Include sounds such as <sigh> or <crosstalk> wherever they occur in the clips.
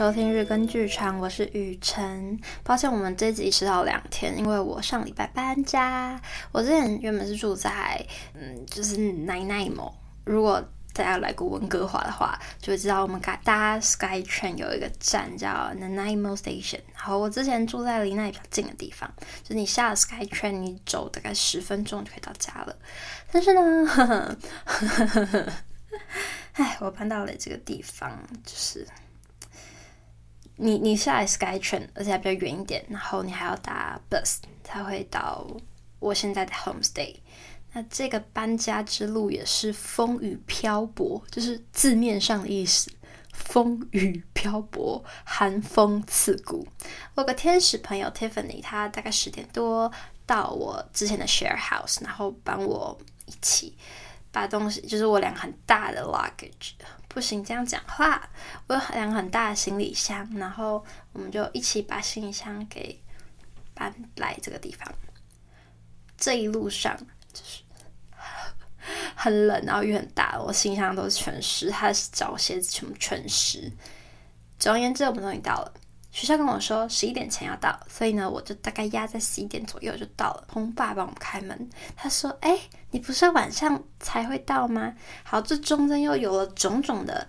收听日更剧场，我是雨辰。抱歉，我们这集迟到两天，因为我上礼拜搬家。我之前原本是住在，嗯，就是 Nanaimo。如果大家来过温哥华的话，就会知道我们搭 SkyTrain 有一个站叫 Nanaimo Station。然后我之前住在离那里比较近的地方，就是你下了 SkyTrain，你走大概十分钟就可以到家了。但是呢，呵呵呵呵呵唉，我搬到了这个地方，就是。你你下来 SkyTrain，而且还比较远一点，然后你还要搭 bus 才会到我现在的 homestay。那这个搬家之路也是风雨漂泊，就是字面上的意思，风雨漂泊，寒风刺骨。我有个天使朋友 Tiffany，她大概十点多到我之前的 share house，然后帮我一起把东西，就是我两很大的 luggage。不行，这样讲话。我有两个很大的行李箱，然后我们就一起把行李箱给搬来这个地方。这一路上就是 <laughs> 很冷，然后雨很大，我行李箱都是全湿，他的脚鞋子全部全湿。总而言之，我们终于到了。学校跟我说十一点前要到，所以呢，我就大概压在十一点左右就到了。红爸帮我们开门，他说：“哎，你不是晚上才会到吗？”好，这中间又有了种种的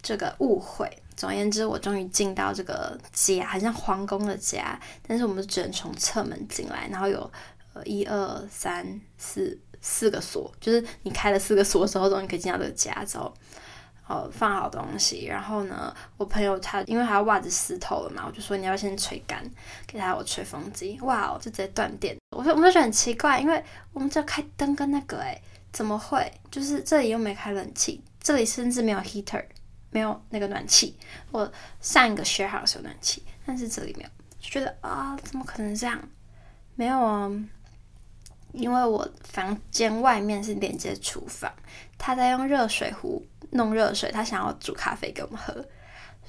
这个误会。总而言之，我终于进到这个家，好像皇宫的家，但是我们只能从侧门进来，然后有呃一二三四四个锁，就是你开了四个锁之后，终于可以进到这个家之后。哦，放好东西，然后呢，我朋友他因为他袜子湿透了嘛，我就说你要先吹干，给他我吹风机，哇，就直接断电。我说我就觉得很奇怪，因为我们这开灯跟那个诶，怎么会？就是这里又没开冷气，这里甚至没有 heater，没有那个暖气。我上一个 share house 有暖气，但是这里没有，就觉得啊，怎么可能这样？没有啊，因为我房间外面是连接厨房，他在用热水壶。弄热水，他想要煮咖啡给我们喝。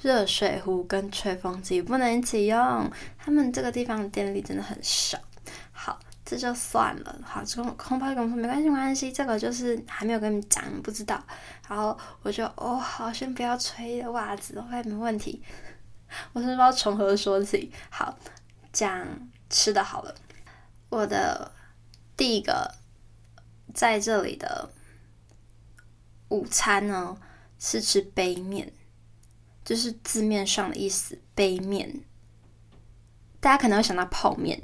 热水壶跟吹风机不能一起用，他们这个地方的电力真的很少。好，这就算了。好，这个空包跟我说没关系，没关系，这个就是还没有跟你们讲，你们不知道。然后我就哦，好，先不要吹袜子，OK，没问题。我是不知道从何说起。好，讲吃的好了。我的第一个在这里的。午餐呢是吃杯面，就是字面上的意思，杯面。大家可能会想到泡面，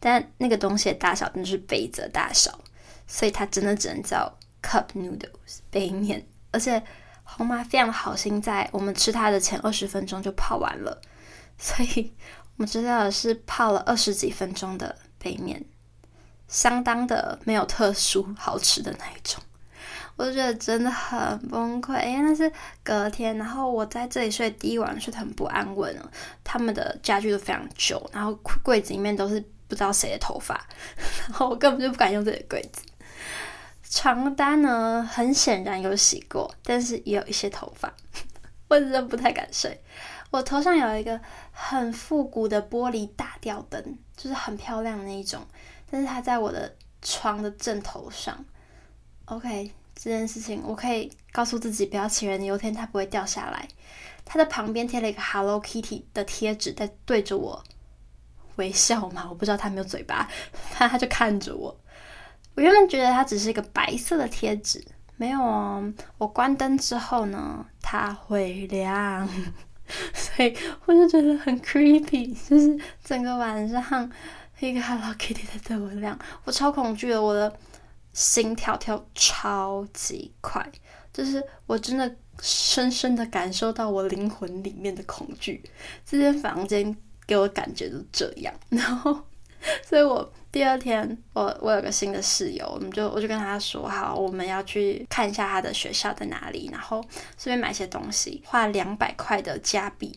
但那个东西的大小真的是杯子的大小，所以它真的只能叫 cup noodles 杯面。而且红妈非常好心，在我们吃它的前二十分钟就泡完了，所以我们知道的是泡了二十几分钟的杯面，相当的没有特殊好吃的那一种。我就觉得真的很崩溃，因为那是隔天，然后我在这里睡第一晚睡得很不安稳。他们的家具都非常旧，然后柜子里面都是不知道谁的头发，<laughs> 然后我根本就不敢用这个柜子。床单呢，很显然有洗过，但是也有一些头发，<laughs> 我真的不太敢睡。我头上有一个很复古的玻璃大吊灯，就是很漂亮那一种，但是它在我的床的正头上。OK。这件事情，我可以告诉自己不要杞人忧天，它不会掉下来。它的旁边贴了一个 Hello Kitty 的贴纸，在对着我微笑嘛？我不知道它没有嘴巴，它 <laughs> 它就看着我。我原本觉得它只是一个白色的贴纸，没有哦。我关灯之后呢，它会亮，<laughs> 所以我就觉得很 creepy，就是整个晚上一个 Hello Kitty 在对我亮，我超恐惧的，我的。心跳跳超级快，就是我真的深深的感受到我灵魂里面的恐惧。这间房间给我感觉就这样，然后，所以我第二天，我我有个新的室友，我们就我就跟他说，好，我们要去看一下他的学校在哪里，然后顺便买些东西，花两百块的加币，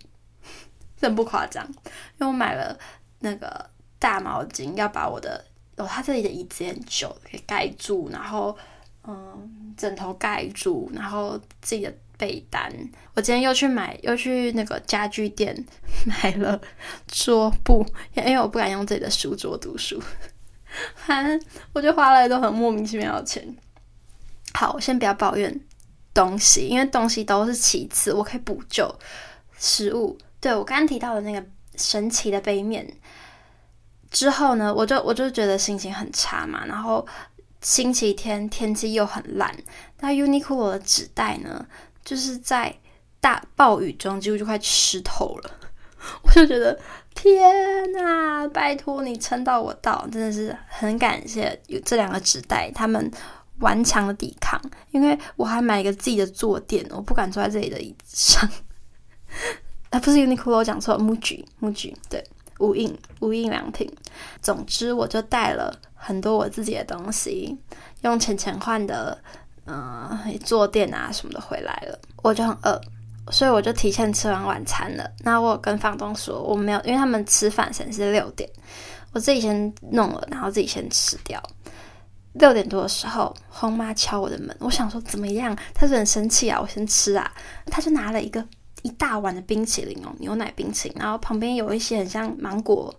真不夸张，因为我买了那个大毛巾，要把我的。哦，他这里的椅子很旧，可以盖住，然后嗯，枕头盖住，然后自己的被单。我今天又去买，又去那个家具店 <laughs> 买了桌布，因为我不敢用自己的书桌读书。<laughs> 反正我就花了都很莫名其妙的钱。好，我先不要抱怨东西，因为东西都是其次，我可以补救。食物。对，我刚刚提到的那个神奇的杯面之后呢，我就我就觉得心情很差嘛。然后星期天天气又很烂，那 Uniqlo 的纸袋呢，就是在大暴雨中几乎就快湿透了。<laughs> 我就觉得天哪，拜托你撑到我到，真的是很感谢有这两个纸袋，他们顽强的抵抗。因为我还买一个自己的坐垫，我不敢坐在这里的椅子上。<laughs> 啊，不是 Uniqlo，我讲错了，Muji，Muji，对，无印，无印良品。总之，我就带了很多我自己的东西，用钱钱换的，呃，坐垫啊什么的回来了。我就很饿，所以我就提前吃完晚餐了。那我跟房东说我没有，因为他们吃饭时间是六点，我自己先弄了，然后自己先吃掉。六点多的时候，轰妈敲我的门，我想说怎么样？他是很生气啊，我先吃啊，他就拿了一个。一大碗的冰淇淋哦，牛奶冰淇淋，然后旁边有一些很像芒果，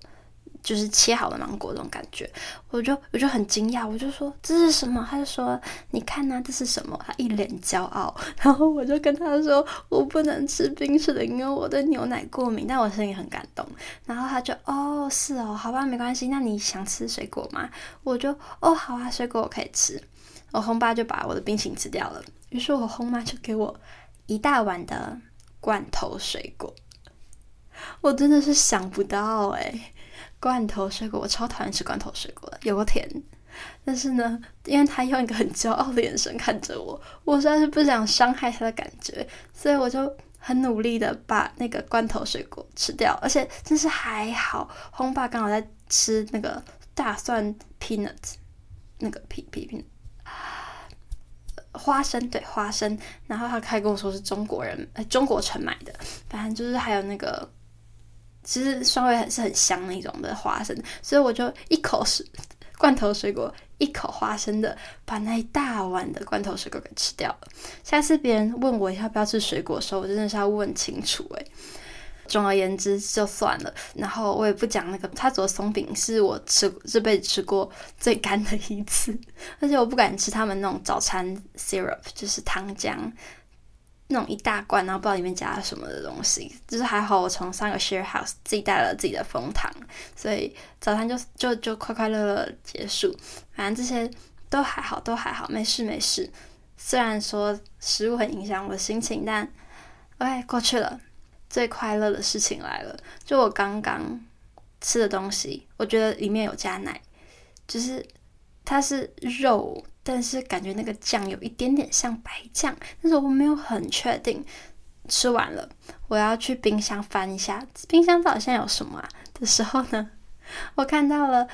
就是切好的芒果这种感觉，我就我就很惊讶，我就说这是什么？他就说你看呐、这是什么？他一脸骄傲，<laughs> 然后我就跟他说我不能吃冰淇淋，因为我对牛奶过敏，但我心里很感动。然后他就哦是哦，好吧，没关系，那你想吃水果吗？我就哦好啊，水果我可以吃。我轰爸就把我的冰淇淋吃掉了，于是我轰妈就给我一大碗的。罐头水果，我真的是想不到哎！罐头水果，我超讨厌吃罐头水果的，有个甜。但是呢，因为他用一个很骄傲的眼神看着我，我实在是不想伤害他的感觉，所以我就很努力的把那个罐头水果吃掉。而且真是还好，轰爸刚好在吃那个大蒜 peanut，那个皮皮皮。花生对花生，然后他还跟我说是中国人，呃，中国城买的，反正就是还有那个，其实酸味还是很香那种的花生，所以我就一口是罐头水果，一口花生的，把那一大碗的罐头水果给吃掉了。下次别人问我要不要吃水果的时候，我真的是要问清楚哎。总而言之就算了，然后我也不讲那个他做松饼是我吃这辈子吃过最干的一次，而且我不敢吃他们那种早餐 syrup，就是糖浆那种一大罐，然后不知道里面加了什么的东西。就是还好我从上个 share house 自己带了自己的枫糖，所以早餐就就就快快乐乐结束。反正这些都还好，都还好，没事没事。虽然说食物很影响我的心情，但 OK 过去了。最快乐的事情来了，就我刚刚吃的东西，我觉得里面有加奶，就是它是肉，但是感觉那个酱有一点点像白酱，但是我没有很确定。吃完了，我要去冰箱翻一下，冰箱到底现在有什么啊？的时候呢，<laughs> 我看到了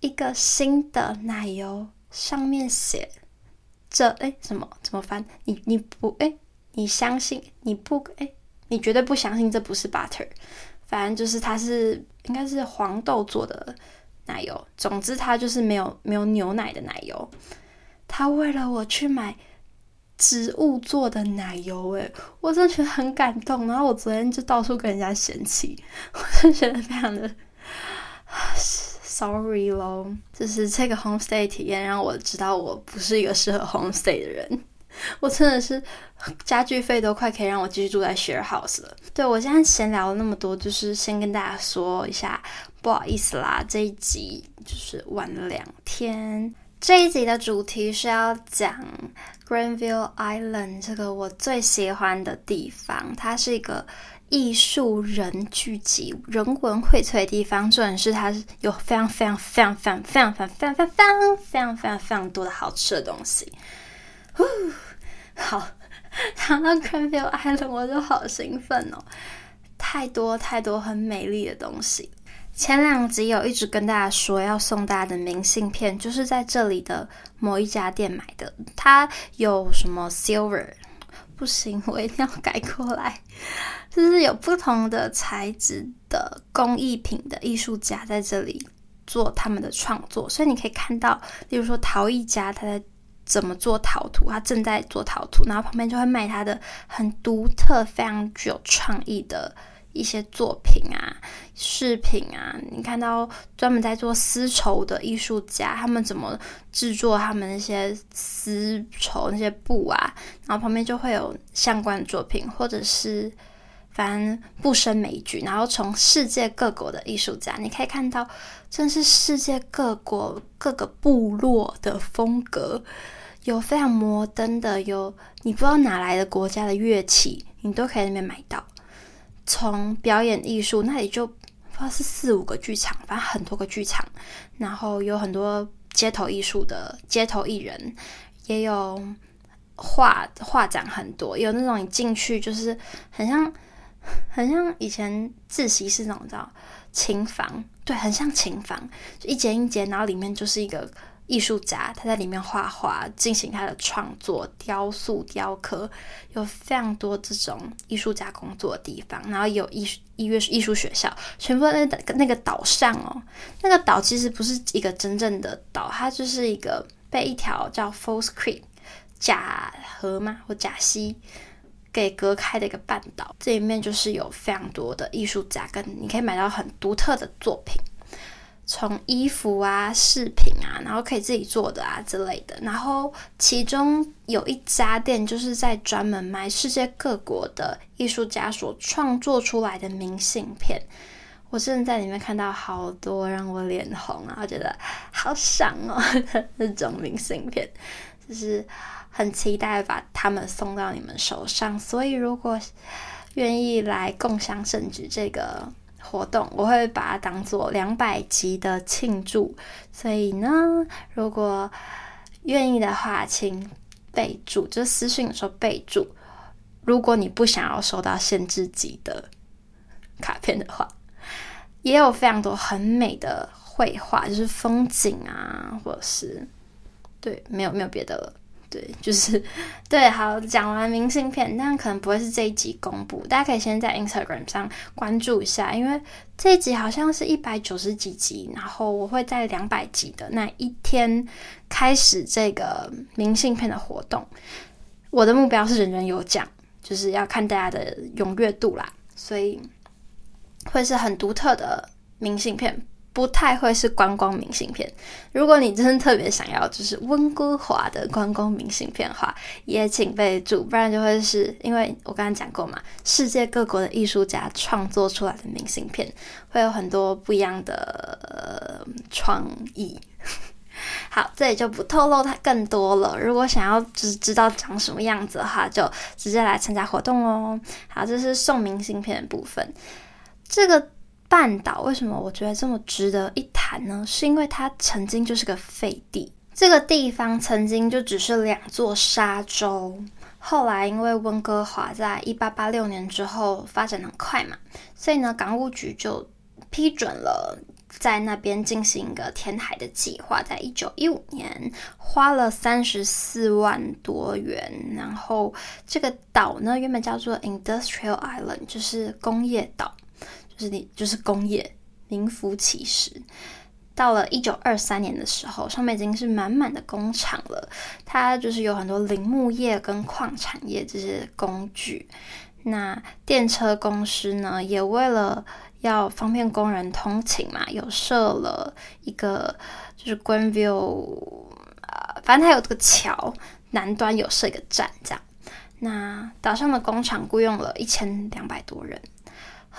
一个新的奶油，上面写着哎什么？怎么翻？你你不哎？你相信？你不哎？你绝对不相信这不是 butter，反正就是它是应该是黄豆做的奶油。总之，它就是没有没有牛奶的奶油。他为了我去买植物做的奶油，诶，我真的觉得很感动。然后我昨天就到处跟人家嫌弃，我就觉得非常的 sorry 咯。就是这个 homestay 体验让我知道我不是一个适合 homestay 的人。<laughs> 我真的是家具费都快可以让我继续住在 share house 了。对，我现在闲聊了那么多，就是先跟大家说一下，不好意思啦，这一集就是晚了两天。这一集的主题是要讲 Granville Island 这个我最喜欢的地方，它是一个艺术人聚集、人文荟萃的地方。重点是它有非常非常非常非常非常非常非常非常非常非常非常非常多的好吃的东西。呼，<laughs> 好，谈到 Granville Island 我就好兴奋哦，太多太多很美丽的东西。前两集有一直跟大家说要送大家的明信片，就是在这里的某一家店买的。它有什么 silver？不行，我一定要改过来。就是有不同的材质的工艺品的艺术家在这里做他们的创作，所以你可以看到，例如说陶艺家他在。怎么做陶土？他正在做陶土，然后旁边就会卖他的很独特、非常具有创意的一些作品啊、饰品啊。你看到专门在做丝绸的艺术家，他们怎么制作他们那些丝绸那些布啊？然后旁边就会有相关的作品，或者是反正不胜枚举。然后从世界各国的艺术家，你可以看到，真是世界各国各个部落的风格，有非常摩登的，有你不知道哪来的国家的乐器，你都可以那边买到。从表演艺术那里就不知道是四五个剧场，反正很多个剧场，然后有很多街头艺术的街头艺人，也有。画画展很多，有那种你进去就是很像，很像以前自习室那种，叫琴房，对，很像琴房，就一间一间，然后里面就是一个艺术家，他在里面画画，进行他的创作，雕塑、雕刻，有非常多这种艺术家工作的地方，然后有艺术、音乐、艺术学校，全部在那个那个岛上哦。那个岛其实不是一个真正的岛，它就是一个被一条叫 False Creek。甲河吗？或甲溪给隔开的一个半岛，这里面就是有非常多的艺术家，跟你可以买到很独特的作品，从衣服啊、饰品啊，然后可以自己做的啊之类的。然后其中有一家店，就是在专门卖世界各国的艺术家所创作出来的明信片。我真的在里面看到好多让我脸红啊，我觉得好想哦，<laughs> 那种明信片，就是。很期待把他们送到你们手上，所以如果愿意来共享盛举这个活动，我会把它当做两百集的庆祝。所以呢，如果愿意的话，请备注，就私信的时候备注。如果你不想要收到限制级的卡片的话，也有非常多很美的绘画，就是风景啊，或者是对，没有没有别的了。对，就是对，好，讲完明信片，但可能不会是这一集公布，大家可以先在 Instagram 上关注一下，因为这一集好像是一百九十几集，然后我会在两百集的那一天开始这个明信片的活动。我的目标是人人有奖，就是要看大家的踊跃度啦，所以会是很独特的明信片。不太会是观光明信片。如果你真的特别想要，就是温哥华的观光明信片的话，也请备注，不然就会是因为我刚刚讲过嘛，世界各国的艺术家创作出来的明信片会有很多不一样的、呃、创意。好，这里就不透露它更多了。如果想要知知道长什么样子的话，就直接来参加活动哦。好，这是送明信片的部分。这个。半岛为什么我觉得这么值得一谈呢？是因为它曾经就是个废地，这个地方曾经就只是两座沙洲，后来因为温哥华在一八八六年之后发展很快嘛，所以呢，港务局就批准了在那边进行一个填海的计划，在一九一五年花了三十四万多元，然后这个岛呢原本叫做 Industrial Island，就是工业岛。就是，就是工业名副其实。到了一九二三年的时候，上面已经是满满的工厂了。它就是有很多林木业跟矿产业这些工具。那电车公司呢，也为了要方便工人通勤嘛，有设了一个就是 Granville 啊，反正它有这个桥南端有设一个站，这样。那岛上的工厂雇佣了一千两百多人。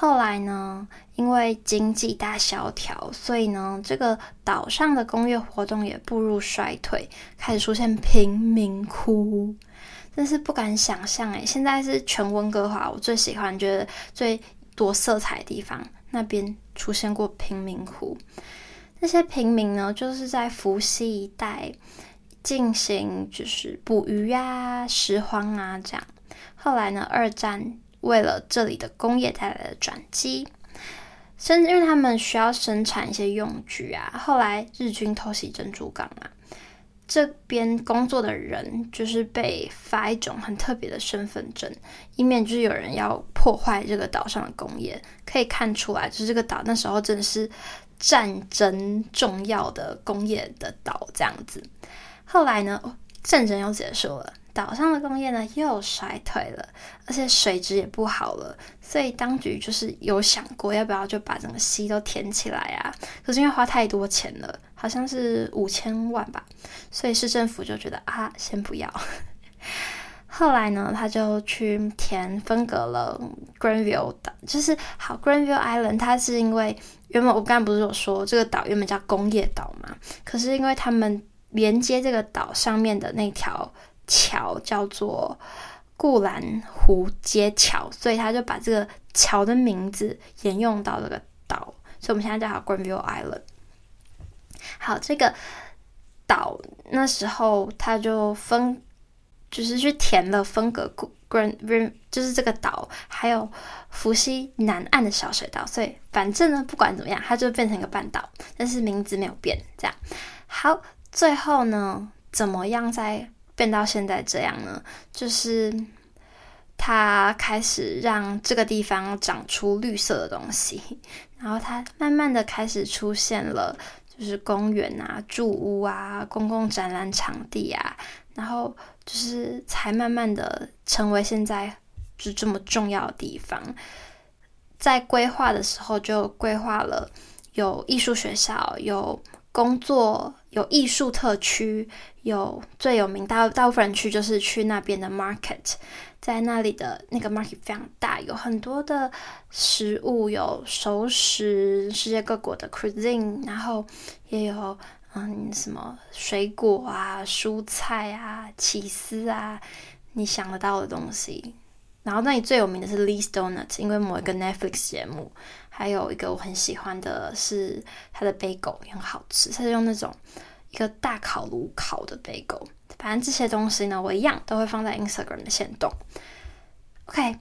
后来呢，因为经济大萧条，所以呢，这个岛上的工业活动也步入衰退，开始出现贫民窟，真是不敢想象诶，现在是全温哥华我最喜欢、觉得最多色彩的地方，那边出现过贫民窟。那些平民呢，就是在福溪一带进行就是捕鱼呀、啊、拾荒啊这样。后来呢，二战。为了这里的工业带来的转机，甚至因为他们需要生产一些用具啊。后来日军偷袭珍珠港啊，这边工作的人就是被发一种很特别的身份证，以免就是有人要破坏这个岛上的工业。可以看出来，就是这个岛那时候真的是战争重要的工业的岛这样子。后来呢，哦，战争又结束了。岛上的工业呢又衰退了，而且水质也不好了，所以当局就是有想过要不要就把整个溪都填起来啊？可是因为花太多钱了，好像是五千万吧，所以市政府就觉得啊，先不要。后来呢，他就去填分隔了 Granville 岛，就是好 Granville Island，它是因为原本我刚刚不是有说这个岛原本叫工业岛嘛，可是因为他们连接这个岛上面的那条桥叫做固兰湖街桥，所以他就把这个桥的名字沿用到这个岛，所以我们现在叫它 Granville Island。好，这个岛那时候他就分。就是去填了分隔 Grand，就是这个岛，还有伏羲南岸的小水道，所以反正呢，不管怎么样，它就变成一个半岛，但是名字没有变。这样，好，最后呢，怎么样在变到现在这样呢？就是它开始让这个地方长出绿色的东西，然后它慢慢的开始出现了，就是公园啊、住屋啊、公共展览场地啊。然后就是才慢慢的成为现在就这么重要的地方，在规划的时候就规划了有艺术学校、有工作、有艺术特区、有最有名大大部分人去就是去那边的 market，在那里的那个 market 非常大，有很多的食物，有熟食，世界各国的 cuisine，然后也有。嗯，什么水果啊、蔬菜啊、起司啊，你想得到的东西。然后那里最有名的是 Lee's donuts，因为某一个 Netflix 节目。还有一个我很喜欢的是它的 bagel 也很好吃，它是用那种一个大烤炉烤的 bagel。反正这些东西呢，我一样都会放在 Instagram 的限动。OK，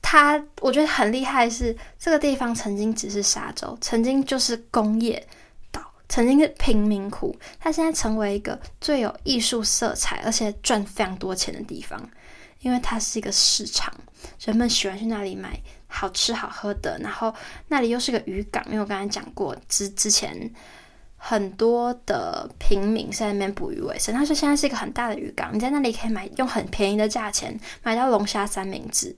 它我觉得很厉害是这个地方曾经只是沙洲，曾经就是工业岛。曾经是贫民窟，它现在成为一个最有艺术色彩，而且赚非常多钱的地方，因为它是一个市场，人们喜欢去那里买好吃好喝的，然后那里又是个渔港，因为我刚才讲过之之前很多的平民在那边捕鱼为生，他说现在是一个很大的渔港，你在那里可以买用很便宜的价钱买到龙虾三明治。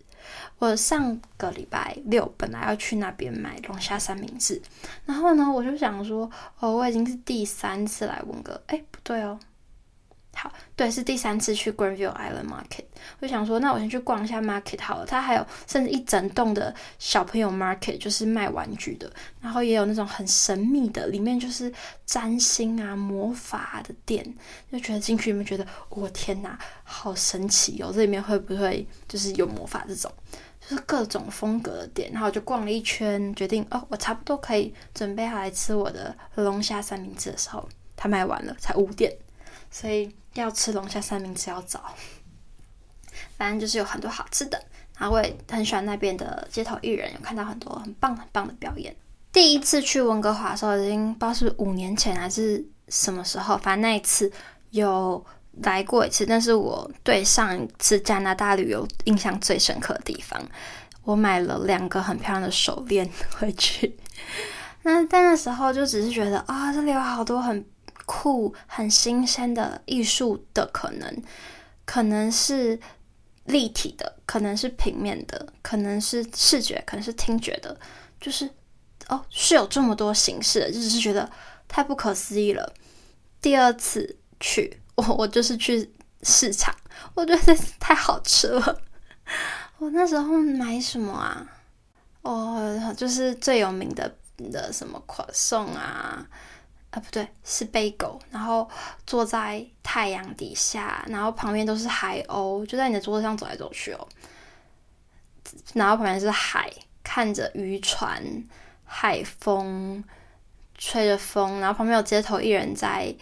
我上个礼拜六本来要去那边买龙虾三明治，然后呢，我就想说，哦，我已经是第三次来文哥，哎，不对哦，好，对，是第三次去 Granville Island Market，我想说，那我先去逛一下 Market 好了，它还有甚至一整栋的小朋友 Market，就是卖玩具的，然后也有那种很神秘的，里面就是占星啊、魔法的店，就觉得进去里面觉得，我、天哪，好神奇哦，这里面会不会就是有魔法这种？就是各种风格的店，然后我就逛了一圈，决定哦，我差不多可以准备好来吃我的龙虾三明治的时候，它卖完了，才五点，所以要吃龙虾三明治要早。反正就是有很多好吃的，然后我也很喜欢那边的街头艺人，有看到很多很棒很棒的表演。第一次去温哥华的时候，已经不知道是五年前还是什么时候，反正那一次有。来过一次，但是我对上一次加拿大旅游印象最深刻的地方，我买了两个很漂亮的手链回去。<laughs> 那在那时候就只是觉得啊、这里有好多很酷、很新鲜的艺术的可能，可能是立体的，可能是平面的，可能是视觉，可能是听觉的，就是哦，是有这么多形式的，就只是觉得太不可思议了。第二次去。<laughs> 我我就是去市场，我觉得太好吃了。我那时候买什么啊？哦，就是最有名的的什么可颂啊？啊，不对，是背狗。然后坐在太阳底下，然后旁边都是海鸥，就在你的桌子上走来走去哦。然后旁边是海，看着渔船、海风，吹着风，然后旁边有街头艺人在。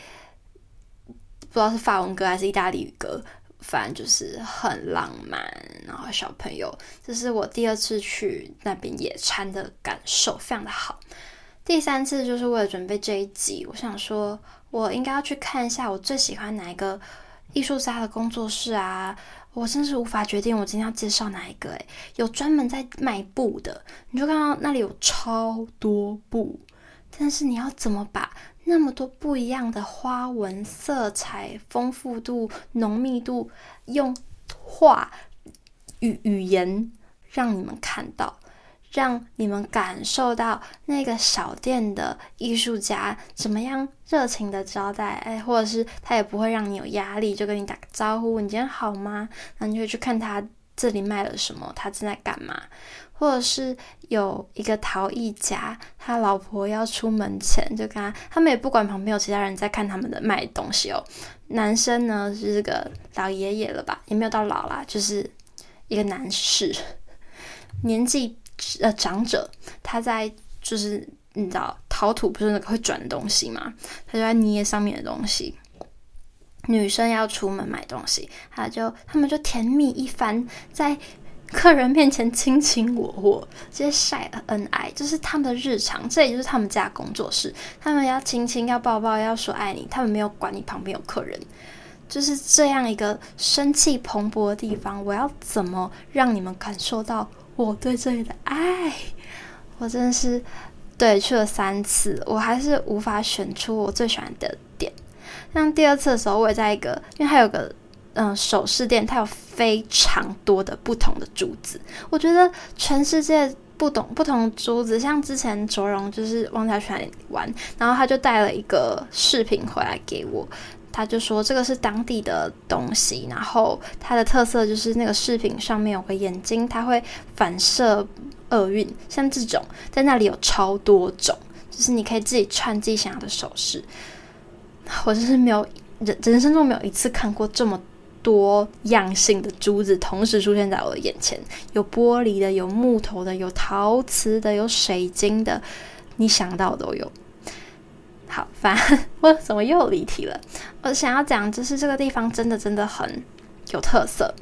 不知道是法文歌还是意大利语歌，反正就是很浪漫。然后小朋友，这是我第二次去那边野餐的感受，非常的好。第三次就是为了准备这一集，我想说，我应该要去看一下我最喜欢哪一个艺术家的工作室啊！我真是无法决定我今天要介绍哪一个。诶，有专门在卖布的，你就看到那里有超多布，但是你要怎么把？那么多不一样的花纹、色彩、丰富度、浓密度，用画语语言让你们看到，让你们感受到那个小店的艺术家怎么样热情的招待，哎，或者是他也不会让你有压力，就跟你打个招呼，你今天好吗？然后你就去看他这里卖了什么，他正在干嘛，或者是有一个陶艺家，他老婆要出门前就跟他，他们也不管旁边有其他人在看他们的卖东西哦。男生呢是这个老爷爷了吧，也没有到老啦，就是一个男士，年纪。呃，长者他在就是你知道陶土不是那个会转的东西吗？他就在捏上面的东西。女生要出门买东西，他就他们就甜蜜一番，在客人面前卿卿我我，直接晒恩爱，就是他们的日常。这也就是他们家工作室，他们要亲亲，要抱抱，要说爱你，他们没有管你旁边有客人，就是这样一个生气蓬勃的地方。我要怎么让你们感受到？我对这里的爱，我真的是对去了三次，我还是无法选出我最喜欢的点。像第二次的时候，我也在一个，因为它有个嗯、首饰店，它有非常多的不同的珠子。我觉得全世界不懂不同珠子，像之前卓荣就是忘记去哪里玩，然后他就带了一个饰品回来给我。他就说这个是当地的东西，然后它的特色就是那个饰品上面有个眼睛，它会反射厄运。像这种在那里有超多种，就是你可以自己串自己想要的首饰。我真是没有人人生中没有一次看过这么多样性的珠子同时出现在我的眼前，有玻璃的，有木头的，有陶瓷的，有水晶的，你想到的都有。好，反正 <laughs> 我怎么又离题了？我想要讲，就是这个地方真的真的很有特色，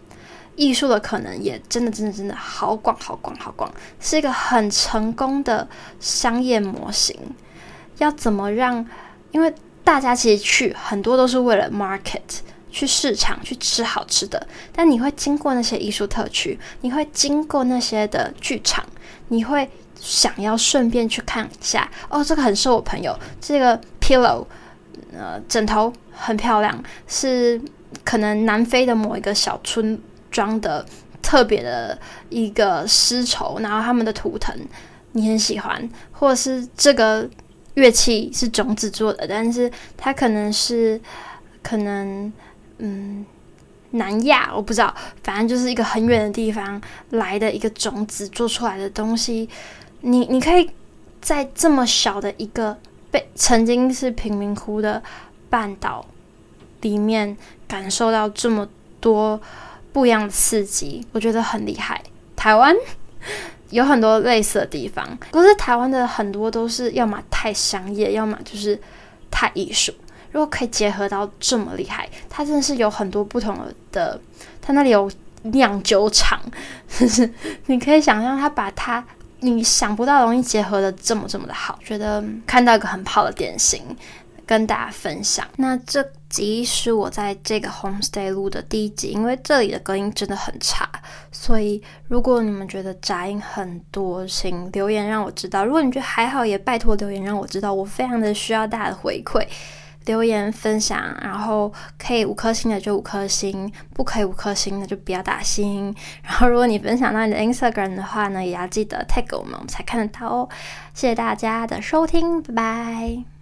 艺术的可能也真的真的真的好广好广好广，是一个很成功的商业模型。要怎么让？因为大家其实去很多都是为了 market，去市场去吃好吃的，但你会经过那些艺术特区，你会经过那些的剧场，你会。想要顺便去看一下哦，这个很受我朋友。这个 pillow，呃，枕头很漂亮，是可能南非的某一个小村庄的特别的一个丝绸，然后他们的图腾你很喜欢，或者是这个乐器是种子做的，但是它可能是可能嗯南亚我不知道，反正就是一个很远的地方来的一个种子做出来的东西。你你可以在这么小的一个被曾经是贫民窟的半岛里面感受到这么多不一样的刺激，我觉得很厉害。台湾 <laughs> 有很多类似的地方，可是台湾的很多都是要么太商业，要么就是太艺术。如果可以结合到这么厉害，它真的是有很多不同的。它那里有酿酒厂，<laughs> 就是你可以想象，它把它。你想不到的东西结合的这么这么的好，觉得看到一个很好的典型，跟大家分享。那这集是我在这个 homestay 录的第一集，因为这里的隔音真的很差，所以如果你们觉得杂音很多，请留言让我知道。如果你觉得还好，也拜托留言让我知道，我非常的需要大家的回馈。留言分享，然后可以五颗星的就五颗星，不可以五颗星的就不要打星。<laughs> 然后如果你分享到你的 Instagram 的话呢，也要记得 tag 我们，我们才看得到哦。谢谢大家的收听，拜拜。